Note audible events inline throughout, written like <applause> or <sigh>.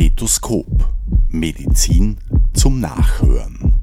Stethoskop. Medizin zum Nachhören.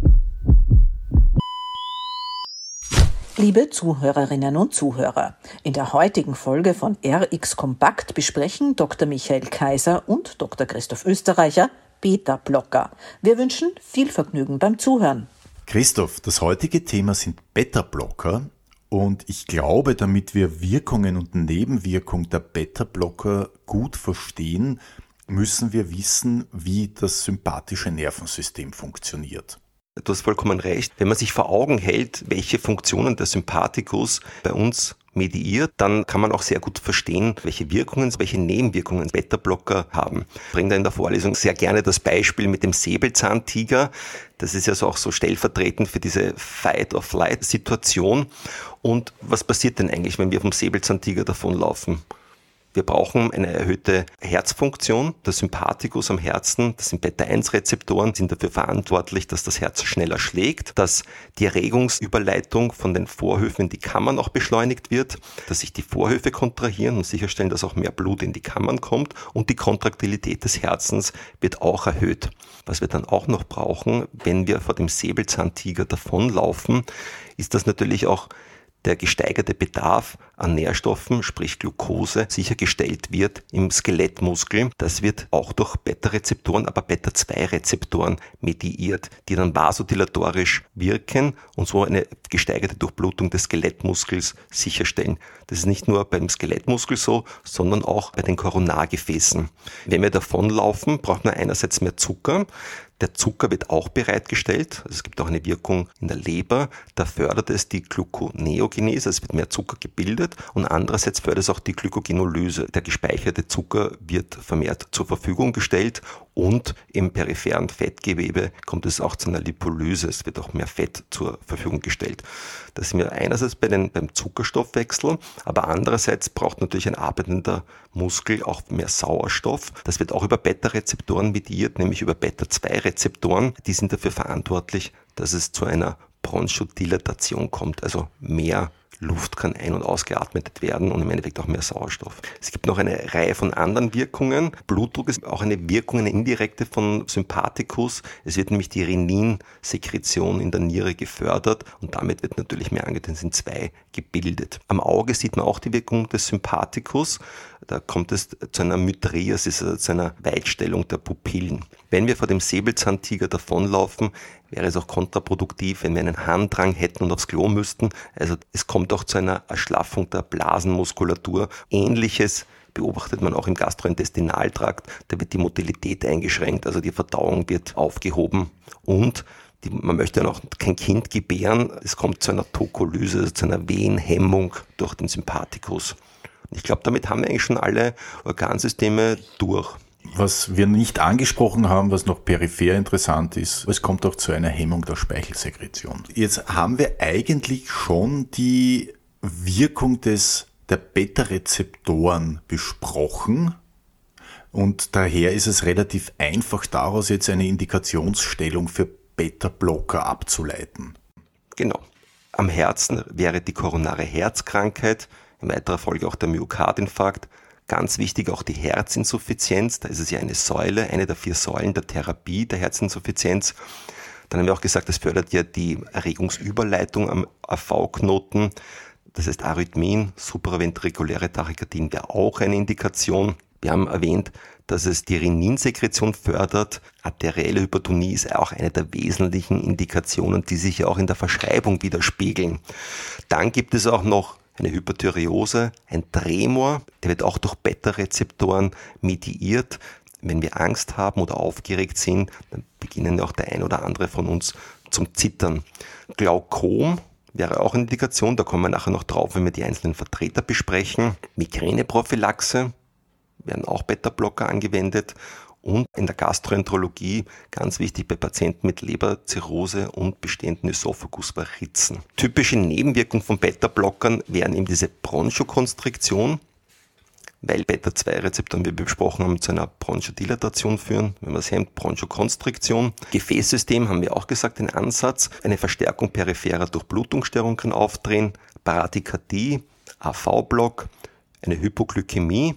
Liebe Zuhörerinnen und Zuhörer, in der heutigen Folge von RX Kompakt besprechen Dr. Michael Kaiser und Dr. Christoph Österreicher Beta-Blocker. Wir wünschen viel Vergnügen beim Zuhören. Christoph, das heutige Thema sind Beta-Blocker und ich glaube, damit wir Wirkungen und Nebenwirkungen der Beta-Blocker gut verstehen, müssen wir wissen, wie das sympathische Nervensystem funktioniert. Du hast vollkommen recht. Wenn man sich vor Augen hält, welche Funktionen der Sympathikus bei uns mediiert, dann kann man auch sehr gut verstehen, welche Wirkungen, welche Nebenwirkungen Beta-Blocker haben. Ich bringe da in der Vorlesung sehr gerne das Beispiel mit dem Säbelzahntiger. Das ist ja so auch so stellvertretend für diese Fight-of-Flight-Situation. Und was passiert denn eigentlich, wenn wir vom Säbelzahntiger davonlaufen? Wir brauchen eine erhöhte Herzfunktion. Der Sympathikus am Herzen, das sind Beta-1-Rezeptoren, sind dafür verantwortlich, dass das Herz schneller schlägt, dass die Erregungsüberleitung von den Vorhöfen in die Kammern auch beschleunigt wird, dass sich die Vorhöfe kontrahieren und sicherstellen, dass auch mehr Blut in die Kammern kommt und die Kontraktilität des Herzens wird auch erhöht. Was wir dann auch noch brauchen, wenn wir vor dem Säbelzahntiger davonlaufen, ist das natürlich auch der gesteigerte Bedarf an Nährstoffen, sprich Glucose, sichergestellt wird im Skelettmuskel. Das wird auch durch Beta-Rezeptoren, aber Beta-2-Rezeptoren mediiert, die dann vasodilatorisch wirken und so eine gesteigerte Durchblutung des Skelettmuskels sicherstellen. Das ist nicht nur beim Skelettmuskel so, sondern auch bei den Koronargefäßen. Wenn wir davonlaufen, braucht man einerseits mehr Zucker. Der Zucker wird auch bereitgestellt. Also es gibt auch eine Wirkung in der Leber. Da fördert es die Gluconeogenese, es wird mehr Zucker gebildet und andererseits fördert es auch die Glykogenolyse. Der gespeicherte Zucker wird vermehrt zur Verfügung gestellt und im peripheren Fettgewebe kommt es auch zu einer Lipolyse. Es wird auch mehr Fett zur Verfügung gestellt. Das sind wir einerseits bei den, beim Zuckerstoffwechsel, aber andererseits braucht natürlich ein arbeitender Muskel auch mehr Sauerstoff. Das wird auch über Beta-Rezeptoren mediert, nämlich über Beta-2-Rezeptoren. Die sind dafür verantwortlich, dass es zu einer Bronchodilatation kommt, also mehr Luft kann ein- und ausgeatmet werden und im Endeffekt auch mehr Sauerstoff. Es gibt noch eine Reihe von anderen Wirkungen. Blutdruck ist auch eine Wirkung, eine indirekte von Sympathikus. Es wird nämlich die Reninsekretion in der Niere gefördert und damit wird natürlich mehr Angiotensin 2 gebildet. Am Auge sieht man auch die Wirkung des Sympathikus. Da kommt es zu einer Mydrias, also zu einer Weitstellung der Pupillen. Wenn wir vor dem Säbelzahntiger davonlaufen, wäre es auch kontraproduktiv, wenn wir einen Harndrang hätten und aufs Klo müssten. Also es kommt auch zu einer Erschlaffung der Blasenmuskulatur. Ähnliches beobachtet man auch im Gastrointestinaltrakt. Da wird die Motilität eingeschränkt, also die Verdauung wird aufgehoben und die, man möchte ja noch kein Kind gebären. Es kommt zu einer Tokolyse, also zu einer Wehenhemmung durch den Sympathikus. Ich glaube, damit haben wir eigentlich schon alle Organsysteme durch. Was wir nicht angesprochen haben, was noch peripher interessant ist, es kommt auch zu einer Hemmung der Speichelsekretion. Jetzt haben wir eigentlich schon die Wirkung des, der Beta-Rezeptoren besprochen. Und daher ist es relativ einfach, daraus jetzt eine Indikationsstellung für Beta-Blocker abzuleiten. Genau. Am Herzen wäre die koronare Herzkrankheit, in weiterer Folge auch der Myokardinfarkt. Ganz wichtig auch die Herzinsuffizienz. Da ist es ja eine Säule, eine der vier Säulen der Therapie der Herzinsuffizienz. Dann haben wir auch gesagt, das fördert ja die Erregungsüberleitung am AV-Knoten. Das heißt, Arrhythmien, supraventrikuläre Tachykardien wäre auch eine Indikation. Wir haben erwähnt, dass es die Reninsekretion fördert. Arterielle Hypertonie ist auch eine der wesentlichen Indikationen, die sich ja auch in der Verschreibung widerspiegeln. Dann gibt es auch noch eine Hyperthyreose, ein Tremor, der wird auch durch Beta-Rezeptoren mediiert. Wenn wir Angst haben oder aufgeregt sind, dann beginnen auch der ein oder andere von uns zum Zittern. Glaukom wäre auch eine Indikation, da kommen wir nachher noch drauf, wenn wir die einzelnen Vertreter besprechen. Migräneprophylaxe werden auch Beta-Blocker angewendet und in der Gastroenterologie ganz wichtig bei Patienten mit Leberzirrhose und bestehenden Ösophagusvarizen. Typische Nebenwirkungen von Beta-Blockern wären eben diese Bronchokonstriktion, weil Beta-2-Rezeptoren, wie wir besprochen haben, zu einer Bronchodilatation führen, wenn man es hemmt, Bronchokonstriktion. Gefäßsystem haben wir auch gesagt, den Ansatz, eine Verstärkung peripherer Durchblutungsstörungen kann auftreten, Paradikardie, AV-Block, eine Hypoglykämie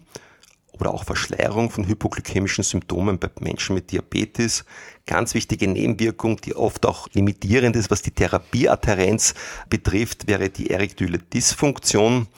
oder auch Verschleierung von hypoglykämischen Symptomen bei Menschen mit Diabetes. Ganz wichtige Nebenwirkung, die oft auch limitierend ist, was die Therapieadherenz betrifft, wäre die erektile Dysfunktion.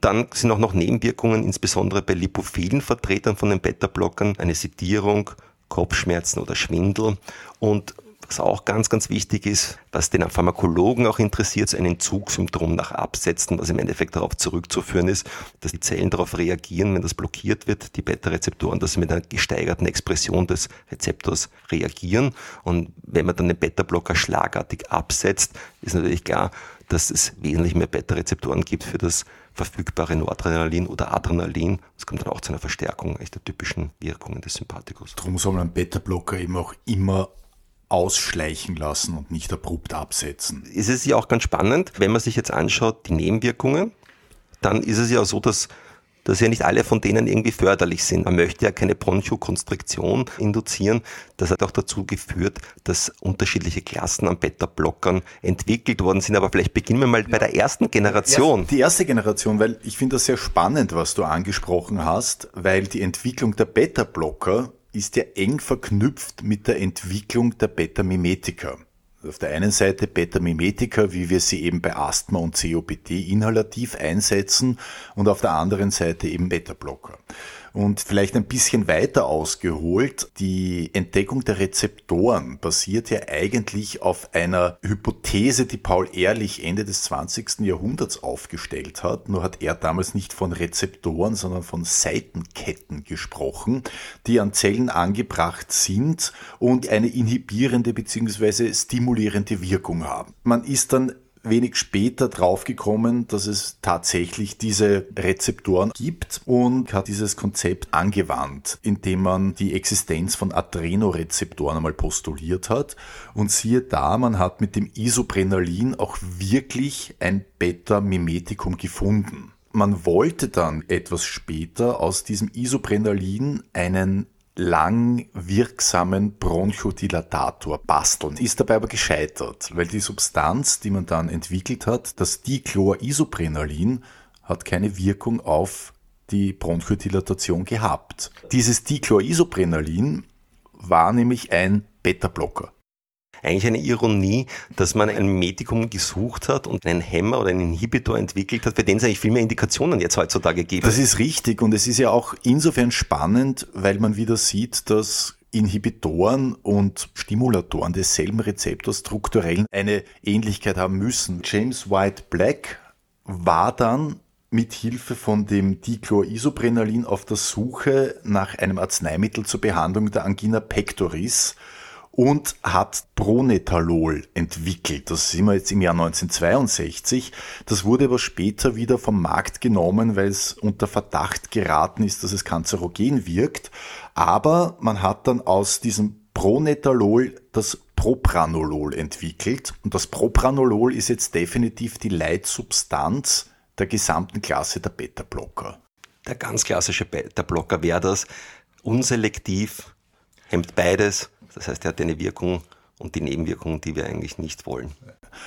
Dann sind auch noch Nebenwirkungen, insbesondere bei lipophilen Vertretern von den Beta-Blockern, eine Sedierung, Kopfschmerzen oder Schwindel. Und was auch ganz, ganz wichtig ist, was den Pharmakologen auch interessiert, so ein Entzugssyndrom nach Absetzen, was im Endeffekt darauf zurückzuführen ist, dass die Zellen darauf reagieren, wenn das blockiert wird, die Beta-Rezeptoren, dass sie mit einer gesteigerten Expression des Rezeptors reagieren. Und wenn man dann den Beta-Blocker schlagartig absetzt, ist natürlich klar, dass es wesentlich mehr Beta-Rezeptoren gibt für das verfügbare Noradrenalin oder Adrenalin. Das kommt dann auch zu einer Verstärkung der typischen Wirkungen des Sympathikus. Darum soll man Beta-Blocker eben auch immer ausschleichen lassen und nicht abrupt absetzen. Es ist ja auch ganz spannend, wenn man sich jetzt anschaut, die Nebenwirkungen, dann ist es ja so, dass dass ja nicht alle von denen irgendwie förderlich sind. Man möchte ja keine Bronchokonstriktion induzieren. Das hat auch dazu geführt, dass unterschiedliche Klassen an Beta-Blockern entwickelt worden sind. Aber vielleicht beginnen wir mal ja. bei der ersten Generation. Die erste Generation, weil ich finde das sehr spannend, was du angesprochen hast, weil die Entwicklung der Beta-Blocker ist ja eng verknüpft mit der Entwicklung der Beta-Mimetika. Auf der einen Seite Beta-Mimetika, wie wir sie eben bei Asthma und COPD inhalativ einsetzen und auf der anderen Seite eben Beta-Blocker. Und vielleicht ein bisschen weiter ausgeholt, die Entdeckung der Rezeptoren basiert ja eigentlich auf einer Hypothese, die Paul Ehrlich Ende des 20. Jahrhunderts aufgestellt hat. Nur hat er damals nicht von Rezeptoren, sondern von Seitenketten gesprochen, die an Zellen angebracht sind und eine inhibierende bzw. stimulierende Wirkung haben. Man ist dann wenig später draufgekommen, dass es tatsächlich diese Rezeptoren gibt und hat dieses Konzept angewandt, indem man die Existenz von Adrenorezeptoren einmal postuliert hat. Und siehe da, man hat mit dem Isoprenalin auch wirklich ein Beta-Mimetikum gefunden. Man wollte dann etwas später aus diesem Isoprenalin einen lang wirksamen Bronchodilatator basteln, ist dabei aber gescheitert, weil die Substanz, die man dann entwickelt hat, das Dichloroisoprenalin, hat keine Wirkung auf die Bronchodilatation gehabt. Dieses Dichloroisoprenalin war nämlich ein Beta-Blocker eigentlich eine Ironie, dass man ein Medikum gesucht hat und einen Hämmer oder einen Inhibitor entwickelt hat, für den es eigentlich viel mehr Indikationen jetzt heutzutage gibt. Das ist richtig und es ist ja auch insofern spannend, weil man wieder sieht, dass Inhibitoren und Stimulatoren desselben Rezeptors strukturell eine Ähnlichkeit haben müssen. James White Black war dann mit Hilfe von dem Dichloroisoprenalin auf der Suche nach einem Arzneimittel zur Behandlung der Angina pectoris und hat Pronetalol entwickelt. Das sind wir jetzt im Jahr 1962. Das wurde aber später wieder vom Markt genommen, weil es unter Verdacht geraten ist, dass es kanzerogen wirkt. Aber man hat dann aus diesem Pronetalol das Propranolol entwickelt. Und das Propranolol ist jetzt definitiv die Leitsubstanz der gesamten Klasse der Beta-Blocker. Der ganz klassische Beta-Blocker wäre das unselektiv, hemmt beides das heißt, er hat eine Wirkung und die Nebenwirkungen, die wir eigentlich nicht wollen.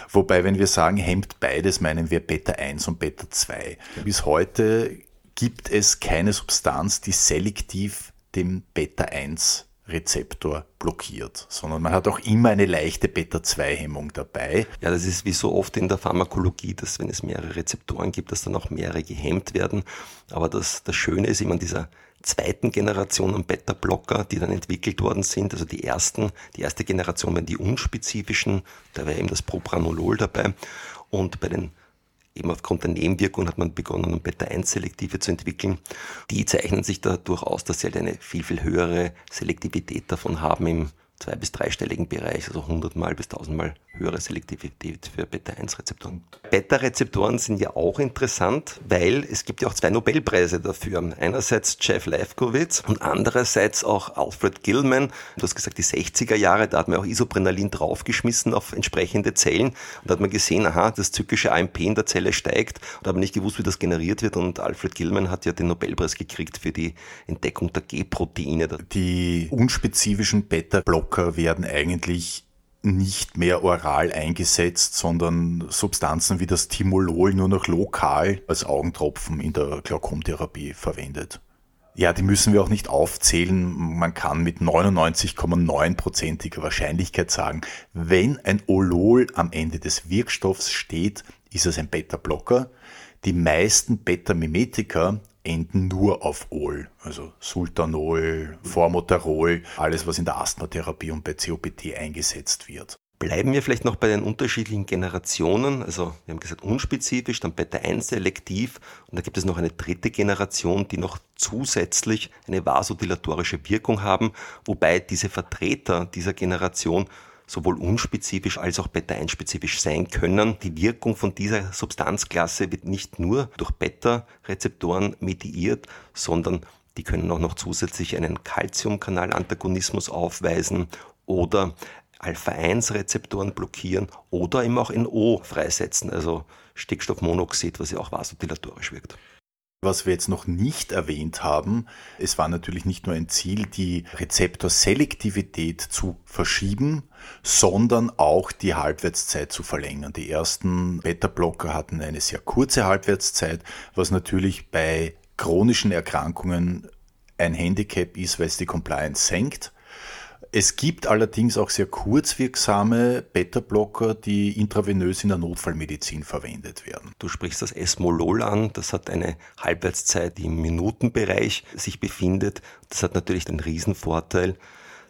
Wobei, wenn wir sagen, hemmt beides, meinen wir Beta 1 und Beta 2. Bis heute gibt es keine Substanz, die selektiv den Beta 1 Rezeptor blockiert, sondern man hat auch immer eine leichte Beta-2-Hemmung dabei. Ja, das ist wie so oft in der Pharmakologie, dass wenn es mehrere Rezeptoren gibt, dass dann auch mehrere gehemmt werden. Aber das, das Schöne ist immer dieser zweiten Generation an Beta-Blocker, die dann entwickelt worden sind. Also die ersten, die erste Generation waren die unspezifischen, da war eben das Propranolol dabei. Und bei den eben aufgrund der Nebenwirkungen hat man begonnen, Beta-1-Selektive zu entwickeln. Die zeichnen sich dadurch aus, dass sie halt eine viel, viel höhere Selektivität davon haben im zwei- bis dreistelligen Bereich, also 100 mal bis 1000 mal höhere Selektivität für Beta-1-Rezeptoren. Beta-Rezeptoren sind ja auch interessant, weil es gibt ja auch zwei Nobelpreise dafür. Einerseits Jeff Lefkowitz und andererseits auch Alfred Gilman. Du hast gesagt, die 60er Jahre, da hat man auch Isoprenalin draufgeschmissen auf entsprechende Zellen und da hat man gesehen, aha, das zyklische AMP in der Zelle steigt und hat nicht gewusst, wie das generiert wird und Alfred Gilman hat ja den Nobelpreis gekriegt für die Entdeckung der G-Proteine. Die unspezifischen Beta-Blocker werden eigentlich nicht mehr oral eingesetzt, sondern Substanzen wie das Timolol nur noch lokal als Augentropfen in der Glaukomtherapie verwendet. Ja, die müssen wir auch nicht aufzählen. Man kann mit 99,9%iger Wahrscheinlichkeit sagen, wenn ein Olol am Ende des Wirkstoffs steht, ist es ein Beta-Blocker. Die meisten Beta-Mimetika enden nur auf Ol, also Sultanol, Formoterol, alles was in der Asthmatherapie und bei COPD eingesetzt wird. Bleiben wir vielleicht noch bei den unterschiedlichen Generationen. Also wir haben gesagt unspezifisch, dann Beta 1 selektiv und da gibt es noch eine dritte Generation, die noch zusätzlich eine vasodilatorische Wirkung haben, wobei diese Vertreter dieser Generation sowohl unspezifisch als auch Beta-1-spezifisch sein können. Die Wirkung von dieser Substanzklasse wird nicht nur durch Beta-Rezeptoren mediiert, sondern die können auch noch zusätzlich einen Calciumkanal-Antagonismus aufweisen oder Alpha-1-Rezeptoren blockieren oder eben auch NO freisetzen, also Stickstoffmonoxid, was ja auch vasodilatorisch wirkt. Was wir jetzt noch nicht erwähnt haben, es war natürlich nicht nur ein Ziel, die Rezeptorselektivität zu verschieben, sondern auch die Halbwertszeit zu verlängern. Die ersten Beta-Blocker hatten eine sehr kurze Halbwertszeit, was natürlich bei chronischen Erkrankungen ein Handicap ist, weil es die Compliance senkt. Es gibt allerdings auch sehr kurzwirksame Beta-Blocker, die intravenös in der Notfallmedizin verwendet werden. Du sprichst das Esmolol an, das hat eine Halbwertszeit, die im Minutenbereich sich befindet. Das hat natürlich den Riesenvorteil,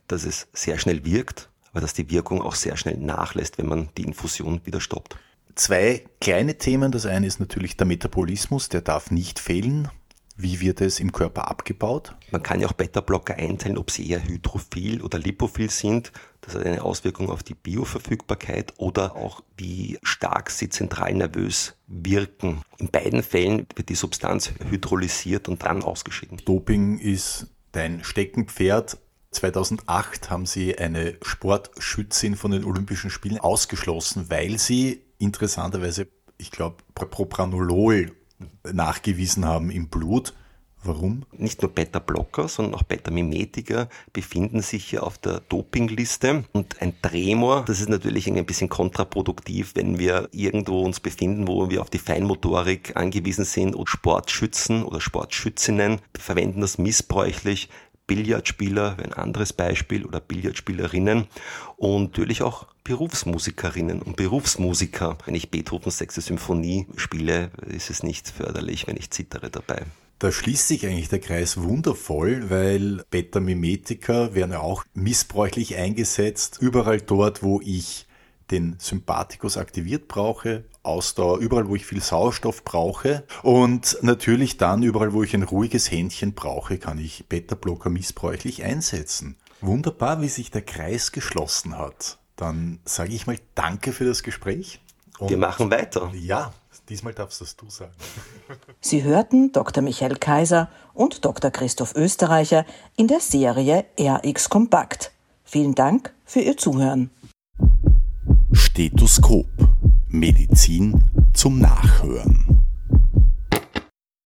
dass es sehr schnell wirkt, aber dass die Wirkung auch sehr schnell nachlässt, wenn man die Infusion wieder stoppt. Zwei kleine Themen. Das eine ist natürlich der Metabolismus, der darf nicht fehlen. Wie wird es im Körper abgebaut? Man kann ja auch Beta-Blocker einteilen, ob sie eher hydrophil oder lipophil sind. Das hat eine Auswirkung auf die Bioverfügbarkeit oder auch wie stark sie zentral nervös wirken. In beiden Fällen wird die Substanz hydrolysiert und dann ausgeschieden. Doping ist dein Steckenpferd. 2008 haben sie eine Sportschützin von den Olympischen Spielen ausgeschlossen, weil sie interessanterweise, ich glaube, Propranolol nachgewiesen haben im Blut. Warum? Nicht nur Beta-Blocker, sondern auch Beta-Mimetika befinden sich hier auf der Dopingliste. Und ein Tremor, das ist natürlich ein bisschen kontraproduktiv, wenn wir irgendwo uns befinden, wo wir auf die Feinmotorik angewiesen sind und Sportschützen oder Sportschützinnen verwenden das missbräuchlich. Billardspieler, ein anderes Beispiel, oder Billardspielerinnen und natürlich auch Berufsmusikerinnen und Berufsmusiker. Wenn ich Beethovens sechste Symphonie spiele, ist es nicht förderlich, wenn ich zittere dabei. Da schließt sich eigentlich der Kreis wundervoll, weil Beta-Mimetika werden ja auch missbräuchlich eingesetzt. Überall dort, wo ich den Sympathikus aktiviert brauche, Ausdauer, überall wo ich viel Sauerstoff brauche und natürlich dann überall wo ich ein ruhiges Händchen brauche, kann ich Beta-Blocker missbräuchlich einsetzen. Wunderbar, wie sich der Kreis geschlossen hat. Dann sage ich mal Danke für das Gespräch. Wir machen weiter. Ja, diesmal darfst das du sagen. <laughs> Sie hörten Dr. Michael Kaiser und Dr. Christoph Österreicher in der Serie RX Kompakt. Vielen Dank für Ihr Zuhören. Stethoskop. Medizin zum Nachhören.